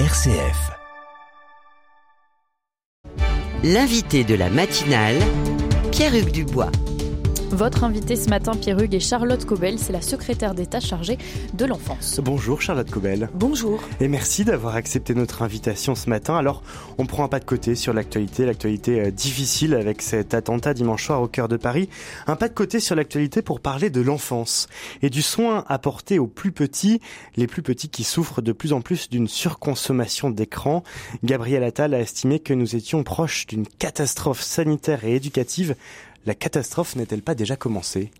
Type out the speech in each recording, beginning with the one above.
RCF. L'invité de la matinale, Pierre-Hugues Dubois. Votre invité ce matin, Pierre-Hugues, est Charlotte Cobel. C'est la secrétaire d'État chargée de l'enfance. Bonjour Charlotte Cobel. Bonjour. Et merci d'avoir accepté notre invitation ce matin. Alors, on prend un pas de côté sur l'actualité, l'actualité euh, difficile avec cet attentat dimanche soir au cœur de Paris. Un pas de côté sur l'actualité pour parler de l'enfance et du soin apporté aux plus petits, les plus petits qui souffrent de plus en plus d'une surconsommation d'écran. Gabriel Attal a estimé que nous étions proches d'une catastrophe sanitaire et éducative la catastrophe n'est-elle pas déjà commencée?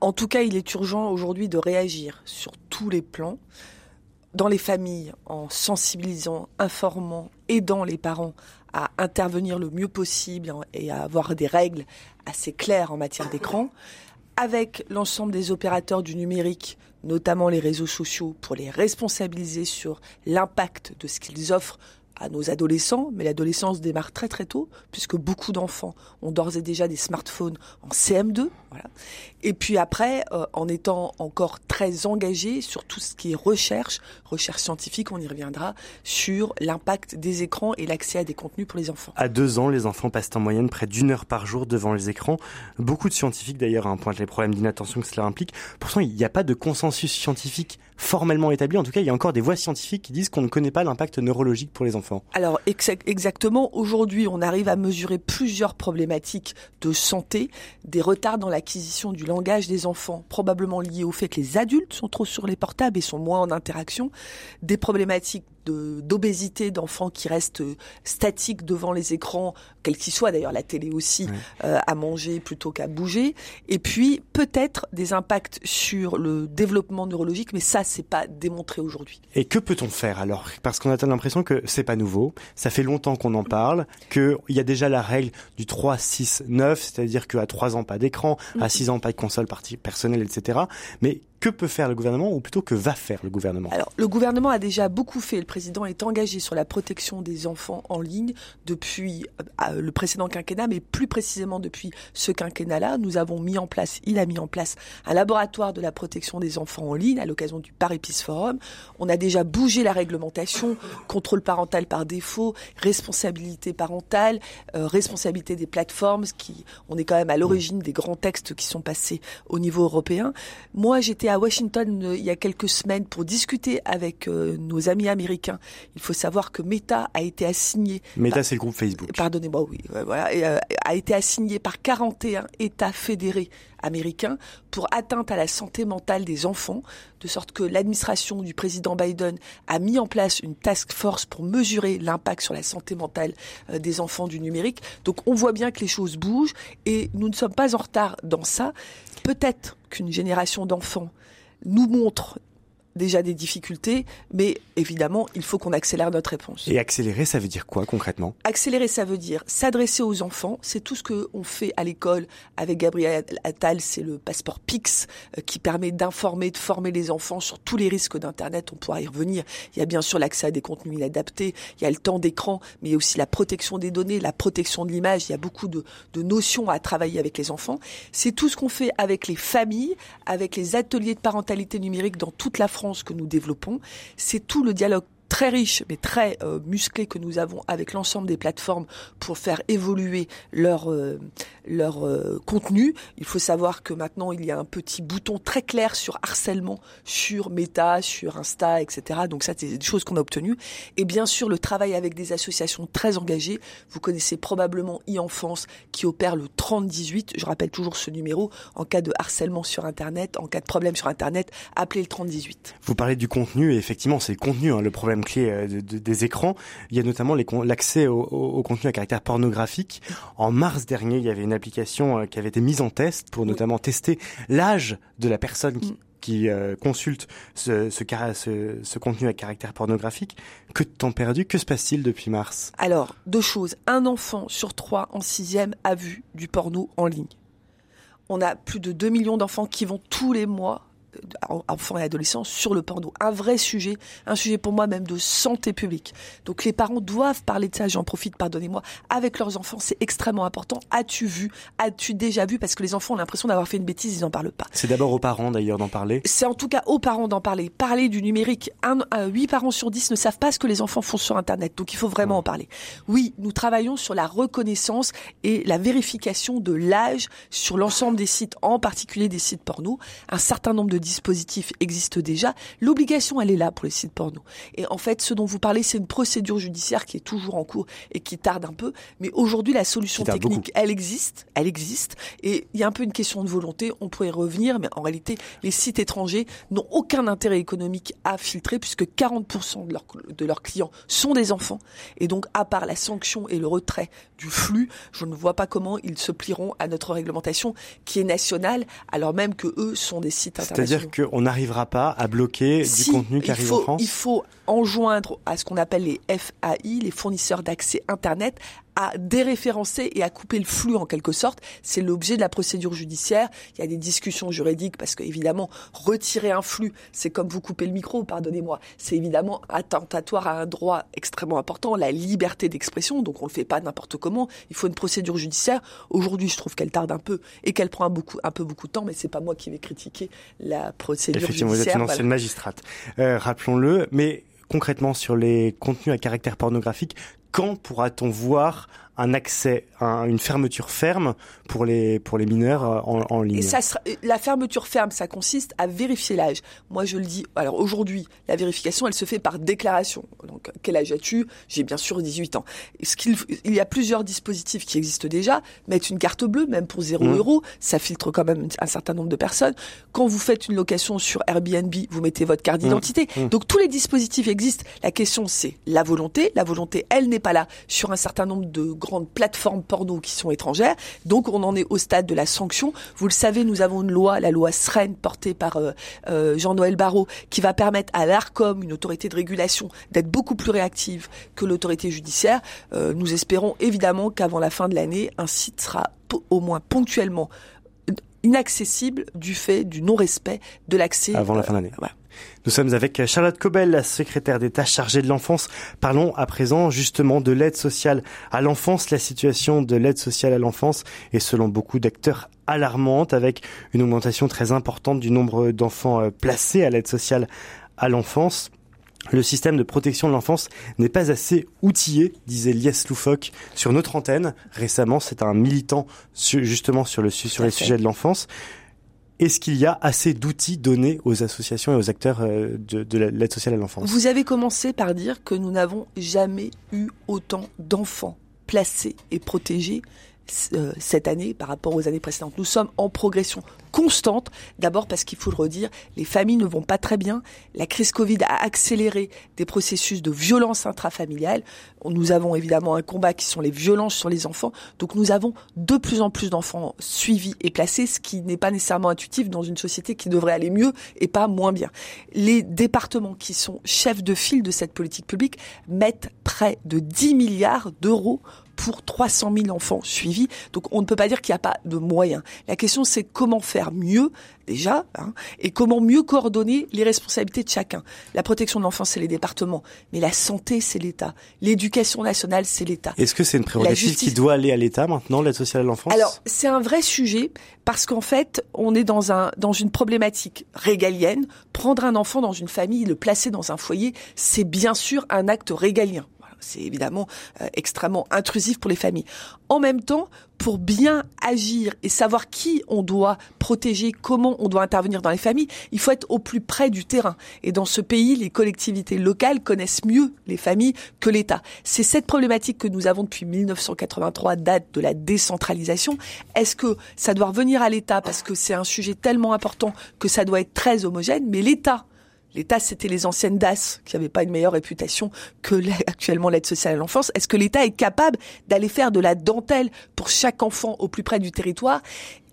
En tout cas, il est urgent aujourd'hui de réagir sur tous les plans, dans les familles, en sensibilisant, informant, aidant les parents à intervenir le mieux possible et à avoir des règles assez claires en matière d'écran, avec l'ensemble des opérateurs du numérique, notamment les réseaux sociaux, pour les responsabiliser sur l'impact de ce qu'ils offrent à nos adolescents, mais l'adolescence démarre très très tôt, puisque beaucoup d'enfants ont d'ores et déjà des smartphones en CM2. Voilà. Et puis après, euh, en étant encore très engagé sur tout ce qui est recherche, recherche scientifique, on y reviendra, sur l'impact des écrans et l'accès à des contenus pour les enfants. À deux ans, les enfants passent en moyenne près d'une heure par jour devant les écrans. Beaucoup de scientifiques d'ailleurs hein, pointent les problèmes d'inattention que cela implique. Pourtant, il n'y a pas de consensus scientifique formellement établi. En tout cas, il y a encore des voix scientifiques qui disent qu'on ne connaît pas l'impact neurologique pour les enfants. Alors exactement, aujourd'hui, on arrive à mesurer plusieurs problématiques de santé, des retards dans l'acquisition du langage des enfants, probablement liés au fait que les adultes sont trop sur les portables et sont moins en interaction, des problématiques d'obésité d'enfants qui restent statiques devant les écrans, quels qu'ils soient d'ailleurs, la télé aussi, euh, à manger plutôt qu'à bouger. Et puis peut-être des impacts sur le développement neurologique, mais ça c'est pas démontré aujourd'hui. Et que peut-on faire alors? Parce qu'on a l'impression que c'est pas nouveau, ça fait longtemps qu'on en parle, qu'il y a déjà la règle du 3, 6, 9, c'est-à-dire qu'à 3 ans pas d'écran, à 6 ans pas de console personnelle, etc. Mais que peut faire le gouvernement ou plutôt que va faire le gouvernement? Alors, le gouvernement a déjà beaucoup fait. Le président est engagé sur la protection des enfants en ligne depuis euh, le précédent quinquennat, mais plus précisément depuis ce quinquennat-là. Nous avons mis en place, il a mis en place un laboratoire de la protection des enfants en ligne à l'occasion du Paris Peace Forum. On a déjà bougé la réglementation, contrôle parental par défaut, responsabilité parentale, euh, responsabilité des plateformes, qui, on est quand même à l'origine des grands textes qui sont passés au niveau européen. Moi, j'étais Washington euh, il y a quelques semaines pour discuter avec euh, nos amis américains. Il faut savoir que Meta a été assigné. Meta, c'est le groupe Facebook. Pardonnez-moi, oui, voilà, euh, a été assigné par 41 États fédérés américains pour atteinte à la santé mentale des enfants, de sorte que l'administration du président Biden a mis en place une task force pour mesurer l'impact sur la santé mentale des enfants du numérique. Donc on voit bien que les choses bougent et nous ne sommes pas en retard dans ça. Peut-être qu'une génération d'enfants nous montre déjà des difficultés, mais évidemment, il faut qu'on accélère notre réponse. Et accélérer, ça veut dire quoi concrètement? Accélérer, ça veut dire s'adresser aux enfants. C'est tout ce que on fait à l'école avec Gabriel Attal. C'est le passeport PIX euh, qui permet d'informer, de former les enfants sur tous les risques d'Internet. On pourra y revenir. Il y a bien sûr l'accès à des contenus inadaptés. Il y a le temps d'écran, mais il y a aussi la protection des données, la protection de l'image. Il y a beaucoup de, de notions à travailler avec les enfants. C'est tout ce qu'on fait avec les familles, avec les ateliers de parentalité numérique dans toute la France que nous développons, c'est tout le dialogue très riche mais très euh, musclé que nous avons avec l'ensemble des plateformes pour faire évoluer leur euh, leur euh, contenu. Il faut savoir que maintenant il y a un petit bouton très clair sur harcèlement sur Meta, sur Insta, etc. Donc ça c'est des choses qu'on a obtenues. Et bien sûr le travail avec des associations très engagées. Vous connaissez probablement e-enfance qui opère le 3018. Je rappelle toujours ce numéro en cas de harcèlement sur Internet, en cas de problème sur Internet, appelez le 3018. Vous parlez du contenu et effectivement c'est le contenu hein, le problème clé euh, des écrans. Il y a notamment l'accès au, contenu à caractère pornographique. En mars dernier, il y avait une application euh, qui avait été mise en test pour notamment tester l'âge de la personne qui, mm. euh, consulte ce, ce, contenu à caractère pornographique. Que de temps perdu Que se passe-t-il depuis mars? Alors, deux choses. Un enfant sur trois en sixième a vu du porno en ligne. On a plus de 2 millions d'enfants qui vont tous les mois enfants et adolescents sur le porno. Un vrai sujet, un sujet pour moi même de santé publique. Donc les parents doivent parler de ça, j'en profite, pardonnez-moi, avec leurs enfants, c'est extrêmement important. As-tu vu As-tu déjà vu Parce que les enfants ont l'impression d'avoir fait une bêtise, ils n'en parlent pas. C'est d'abord aux parents d'ailleurs d'en parler. C'est en tout cas aux parents d'en parler. Parler du numérique. Un, un, 8 parents sur 10 ne savent pas ce que les enfants font sur Internet, donc il faut vraiment en parler. Oui, nous travaillons sur la reconnaissance et la vérification de l'âge sur l'ensemble des sites, en particulier des sites porno. Un certain nombre de dispositifs existent déjà. L'obligation, elle est là pour les sites porno. Et en fait, ce dont vous parlez, c'est une procédure judiciaire qui est toujours en cours et qui tarde un peu. Mais aujourd'hui, la solution technique, elle existe, elle existe. Et il y a un peu une question de volonté. On pourrait y revenir, mais en réalité, les sites étrangers n'ont aucun intérêt économique à filtrer puisque 40% de leurs, de leurs clients sont des enfants. Et donc, à part la sanction et le retrait du flux, je ne vois pas comment ils se plieront à notre réglementation qui est nationale, alors même que eux sont des sites internationaux. C'est-à-dire qu'on n'arrivera pas à bloquer du contenu qui arrive faut, en France Il faut enjoindre à ce qu'on appelle les FAI, les fournisseurs d'accès Internet, à déréférencer et à couper le flux en quelque sorte. C'est l'objet de la procédure judiciaire. Il y a des discussions juridiques parce que évidemment retirer un flux, c'est comme vous couper le micro, pardonnez-moi. C'est évidemment attentatoire à un droit extrêmement important, la liberté d'expression. Donc on le fait pas n'importe comment. Il faut une procédure judiciaire. Aujourd'hui, je trouve qu'elle tarde un peu et qu'elle prend un, beaucoup, un peu beaucoup de temps, mais c'est pas moi qui vais critiquer la procédure Effectivement, judiciaire. vous êtes une ancienne magistrate. Euh, rappelons-le, mais concrètement sur les contenus à caractère pornographique, quand pourra-t-on voir un accès, un, une fermeture ferme pour les pour les mineurs euh, en, en ligne? Et ça sera, la fermeture ferme, ça consiste à vérifier l'âge. Moi, je le dis. Alors aujourd'hui, la vérification, elle se fait par déclaration. Donc, quel âge as-tu? J'ai bien sûr 18 ans. Ce qu'il, il y a plusieurs dispositifs qui existent déjà. Mettre une carte bleue, même pour 0 mmh. euros, ça filtre quand même un certain nombre de personnes. Quand vous faites une location sur Airbnb, vous mettez votre carte d'identité. Mmh. Mmh. Donc tous les dispositifs existent. La question, c'est la volonté. La volonté, elle n'est pas là sur un certain nombre de grandes plateformes porno qui sont étrangères. Donc on en est au stade de la sanction. Vous le savez, nous avons une loi, la loi SREN, portée par euh, euh, Jean-Noël Barrot, qui va permettre à l'ARCOM, une autorité de régulation, d'être beaucoup plus réactive que l'autorité judiciaire. Euh, nous espérons évidemment qu'avant la fin de l'année, un site sera au moins ponctuellement inaccessible du fait du non-respect de l'accès. Avant la fin l'année. Voilà. Nous sommes avec Charlotte Cobel, la secrétaire d'État chargée de l'enfance. Parlons à présent justement de l'aide sociale à l'enfance. La situation de l'aide sociale à l'enfance est selon beaucoup d'acteurs alarmante avec une augmentation très importante du nombre d'enfants placés à l'aide sociale à l'enfance. Le système de protection de l'enfance n'est pas assez outillé, disait Lies Loufoque sur notre antenne. Récemment, c'est un militant justement sur, le, sur les sujets de l'enfance. Est-ce qu'il y a assez d'outils donnés aux associations et aux acteurs de, de l'aide sociale à l'enfance? Vous avez commencé par dire que nous n'avons jamais eu autant d'enfants placés et protégés cette année par rapport aux années précédentes. Nous sommes en progression constante, d'abord parce qu'il faut le redire, les familles ne vont pas très bien. La crise Covid a accéléré des processus de violence intrafamiliale. Nous avons évidemment un combat qui sont les violences sur les enfants. Donc nous avons de plus en plus d'enfants suivis et placés, ce qui n'est pas nécessairement intuitif dans une société qui devrait aller mieux et pas moins bien. Les départements qui sont chefs de file de cette politique publique mettent près de 10 milliards d'euros pour 300 000 enfants suivis. Donc on ne peut pas dire qu'il n'y a pas de moyens. La question c'est comment faire mieux déjà hein, et comment mieux coordonner les responsabilités de chacun. La protection de l'enfance c'est les départements, mais la santé c'est l'État. L'éducation nationale c'est l'État. Est-ce que c'est une prérogative justice... qui doit aller à l'État maintenant, l'aide sociale à l'enfance? Alors c'est un vrai sujet parce qu'en fait on est dans un dans une problématique régalienne. Prendre un enfant dans une famille, le placer dans un foyer, c'est bien sûr un acte régalien c'est évidemment euh, extrêmement intrusif pour les familles. En même temps, pour bien agir et savoir qui on doit protéger, comment on doit intervenir dans les familles, il faut être au plus près du terrain. Et dans ce pays, les collectivités locales connaissent mieux les familles que l'État. C'est cette problématique que nous avons depuis 1983, date de la décentralisation. Est-ce que ça doit revenir à l'État parce que c'est un sujet tellement important que ça doit être très homogène, mais l'État L'État, c'était les anciennes DAS qui n'avaient pas une meilleure réputation que actuellement l'aide sociale à l'enfance. Est-ce que l'État est capable d'aller faire de la dentelle pour chaque enfant au plus près du territoire?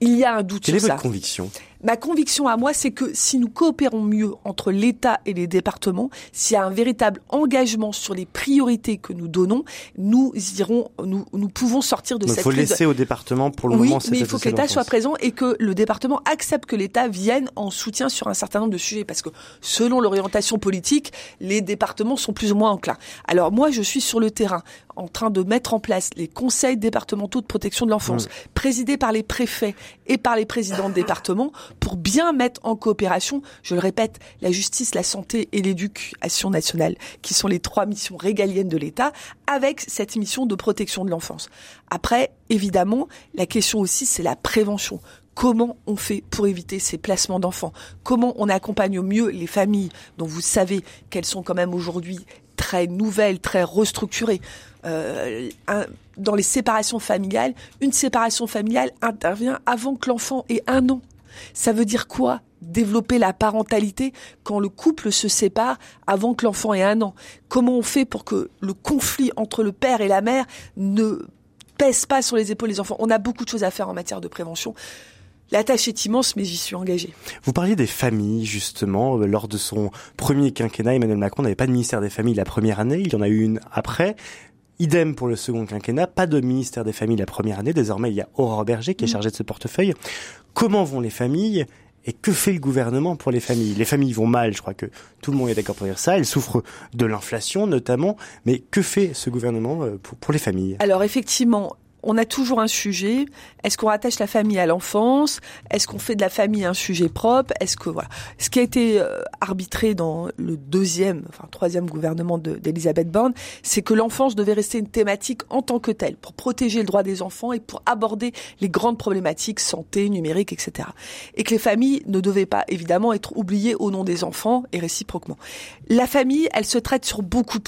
Il y a un doute Quelle sur est votre conviction? Ma conviction à moi, c'est que si nous coopérons mieux entre l'État et les départements, s'il y a un véritable engagement sur les priorités que nous donnons, nous irons, nous, nous pouvons sortir de Donc, cette faut crise. laisser au département pour le oui, moment. mais il faut que l'État soit présent et que le département accepte que l'État vienne en soutien sur un certain nombre de sujets, parce que selon l'orientation politique, les départements sont plus ou moins enclins. Alors moi, je suis sur le terrain en train de mettre en place les conseils départementaux de protection de l'enfance, présidés par les préfets et par les présidents de département, pour bien mettre en coopération, je le répète, la justice, la santé et l'éducation nationale, qui sont les trois missions régaliennes de l'État, avec cette mission de protection de l'enfance. Après, évidemment, la question aussi, c'est la prévention. Comment on fait pour éviter ces placements d'enfants? Comment on accompagne au mieux les familles dont vous savez qu'elles sont quand même aujourd'hui très nouvelles, très restructurées euh, Dans les séparations familiales, une séparation familiale intervient avant que l'enfant ait un an. Ça veut dire quoi Développer la parentalité quand le couple se sépare avant que l'enfant ait un an? Comment on fait pour que le conflit entre le père et la mère ne pèse pas sur les épaules des enfants? On a beaucoup de choses à faire en matière de prévention. La tâche est immense, mais j'y suis engagée. Vous parliez des familles, justement. Euh, Lors de son premier quinquennat, Emmanuel Macron n'avait pas de ministère des familles la première année. Il y en a eu une après. Idem pour le second quinquennat, pas de ministère des familles la première année. Désormais, il y a Aurore Berger qui est chargée de ce portefeuille. Comment vont les familles et que fait le gouvernement pour les familles? Les familles vont mal, je crois que tout le monde est d'accord pour dire ça. Elles souffrent de l'inflation notamment. Mais que fait ce gouvernement euh, pour, pour les familles? Alors effectivement, on a toujours un sujet. Est-ce qu'on rattache la famille à l'enfance? Est-ce qu'on fait de la famille un sujet propre? Est-ce que voilà, ce qui a été euh, arbitré dans le deuxième, enfin troisième gouvernement de- d'Elisabeth Borne, c'est que l'enfance devait rester une thématique en tant que telle pour protéger le droit des enfants et pour aborder les grandes problématiques santé, numérique, etc. Et que les familles ne devaient pas évidemment être oubliées au nom des enfants et réciproquement. La famille, elle se traite sur beaucoup,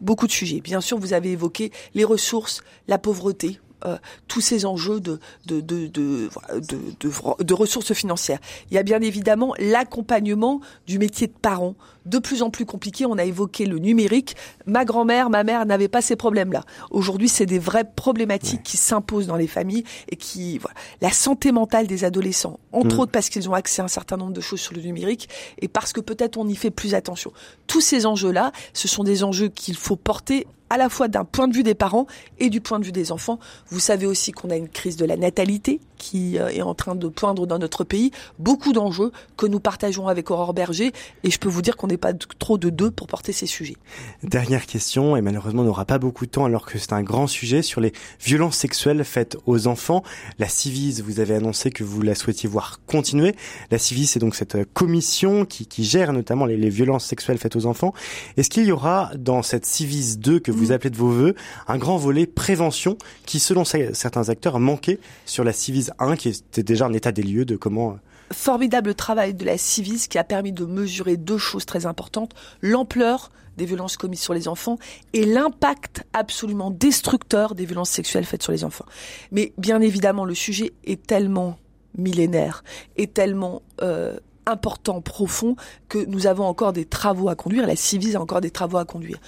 beaucoup de sujets. Bien sûr, vous avez évoqué les ressources, la pauvreté, euh, tous ces enjeux de de, de, de, ressources financières. Il y a bien évidemment l'accompagnement du métier de parent, de plus en plus compliqué. On a évoqué le numérique. Ma grand-mère, ma mère n'avaient pas ces problèmes-là. Aujourd'hui, c'est des vraies problématiques qui s'imposent dans les familles et qui, voilà. La santé mentale des adolescents, entre Mm. autres parce qu'ils ont accès à un certain nombre de choses sur le numérique et parce que peut-être on y fait plus attention. Tous ces enjeux-là, ce sont des enjeux qu'il faut porter à la fois d'un point de vue des parents et du point de vue des enfants. Vous savez aussi qu'on a une crise de la natalité qui euh, est en train de poindre dans notre pays. Beaucoup d'enjeux que nous partageons avec Aurore Berger et je peux vous dire qu'on n'est pas trop de deux pour porter ces sujets. Dernière question, et malheureusement on n'aura pas beaucoup de temps alors que c'est un grand sujet sur les violences sexuelles faites aux enfants. La Civis, vous avez annoncé que vous la souhaitiez voir continuer. La Civis, c'est donc cette commission qui, gère notamment les, les violences sexuelles faites aux enfants. Est-ce qu'il y aura dans cette Civis 2 que vous Mm. appelez de vos voeux un grand volet prévention qui, selon ce- certains acteurs, manquait sur la Civis 1 qui était déjà un état des lieux de comment... euh, Formidable travail de la Civis qui a permis de mesurer deux choses très importantes. L'ampleur des violences commises sur les enfants et l'impact absolument destructeur des violences sexuelles faites sur les enfants. Mais bien évidemment, le sujet est tellement millénaire, est tellement euh, important, profond, que nous avons encore des travaux à conduire. La Civis a encore des travaux à conduire.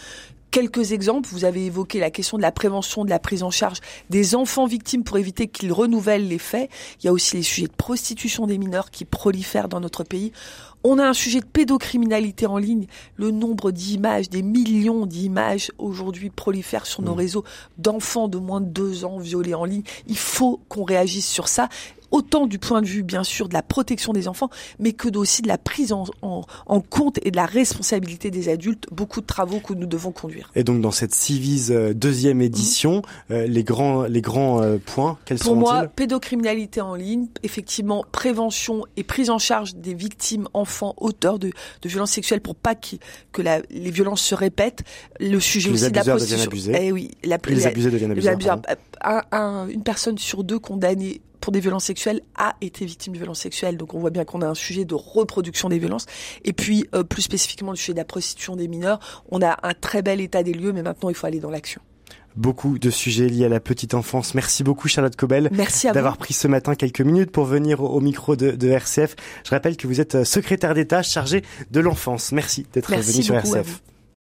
Quelques exemples, vous avez évoqué la question de la prévention, de la prise en charge des enfants victimes pour éviter qu'ils renouvellent les faits. Il y a aussi les sujets de prostitution des mineurs qui prolifèrent dans notre pays. On a un sujet de pédocriminalité en ligne. Le nombre d'images, des millions d'images aujourd'hui prolifèrent sur nos Mmh. réseaux d'enfants de moins de deux ans violés en ligne. Il faut qu'on réagisse sur ça autant du point de vue bien sûr de la protection des enfants, mais que aussi de la prise en, en- en compte et de la responsabilité des adultes. Beaucoup de travaux que nous devons conduire. Et donc dans cette Civis euh, deuxième édition, euh, les grands, les grands euh, points, quels Pour moi, pédocriminalité en ligne, effectivement, prévention et prise en charge des victimes, enfants, auteurs de, de violences sexuelles pour pas que la- les violences se répètent. Le sujet les aussi de la prostitution. abusés. Eh oui, la, les la- abusés deviennent les abuseurs. Un- un- une personne sur deux condamnée pour des violences sexuelles a été victime de violences sexuelles. Donc on voit bien qu'on a un sujet de reproduction des violences. Et puis euh, plus spécifiquement le sujet de la prostitution des mineurs. On a un très bel état des lieux, mais maintenant il faut aller dans l'action. Beaucoup de sujets liés à la petite enfance. Merci beaucoup Charlotte Cobel d'avoir pris ce matin quelques minutes pour venir au micro de, de RCF. Je rappelle que vous êtes euh, secrétaire d'État chargé de l'enfance. Merci d'être venu sur RCF.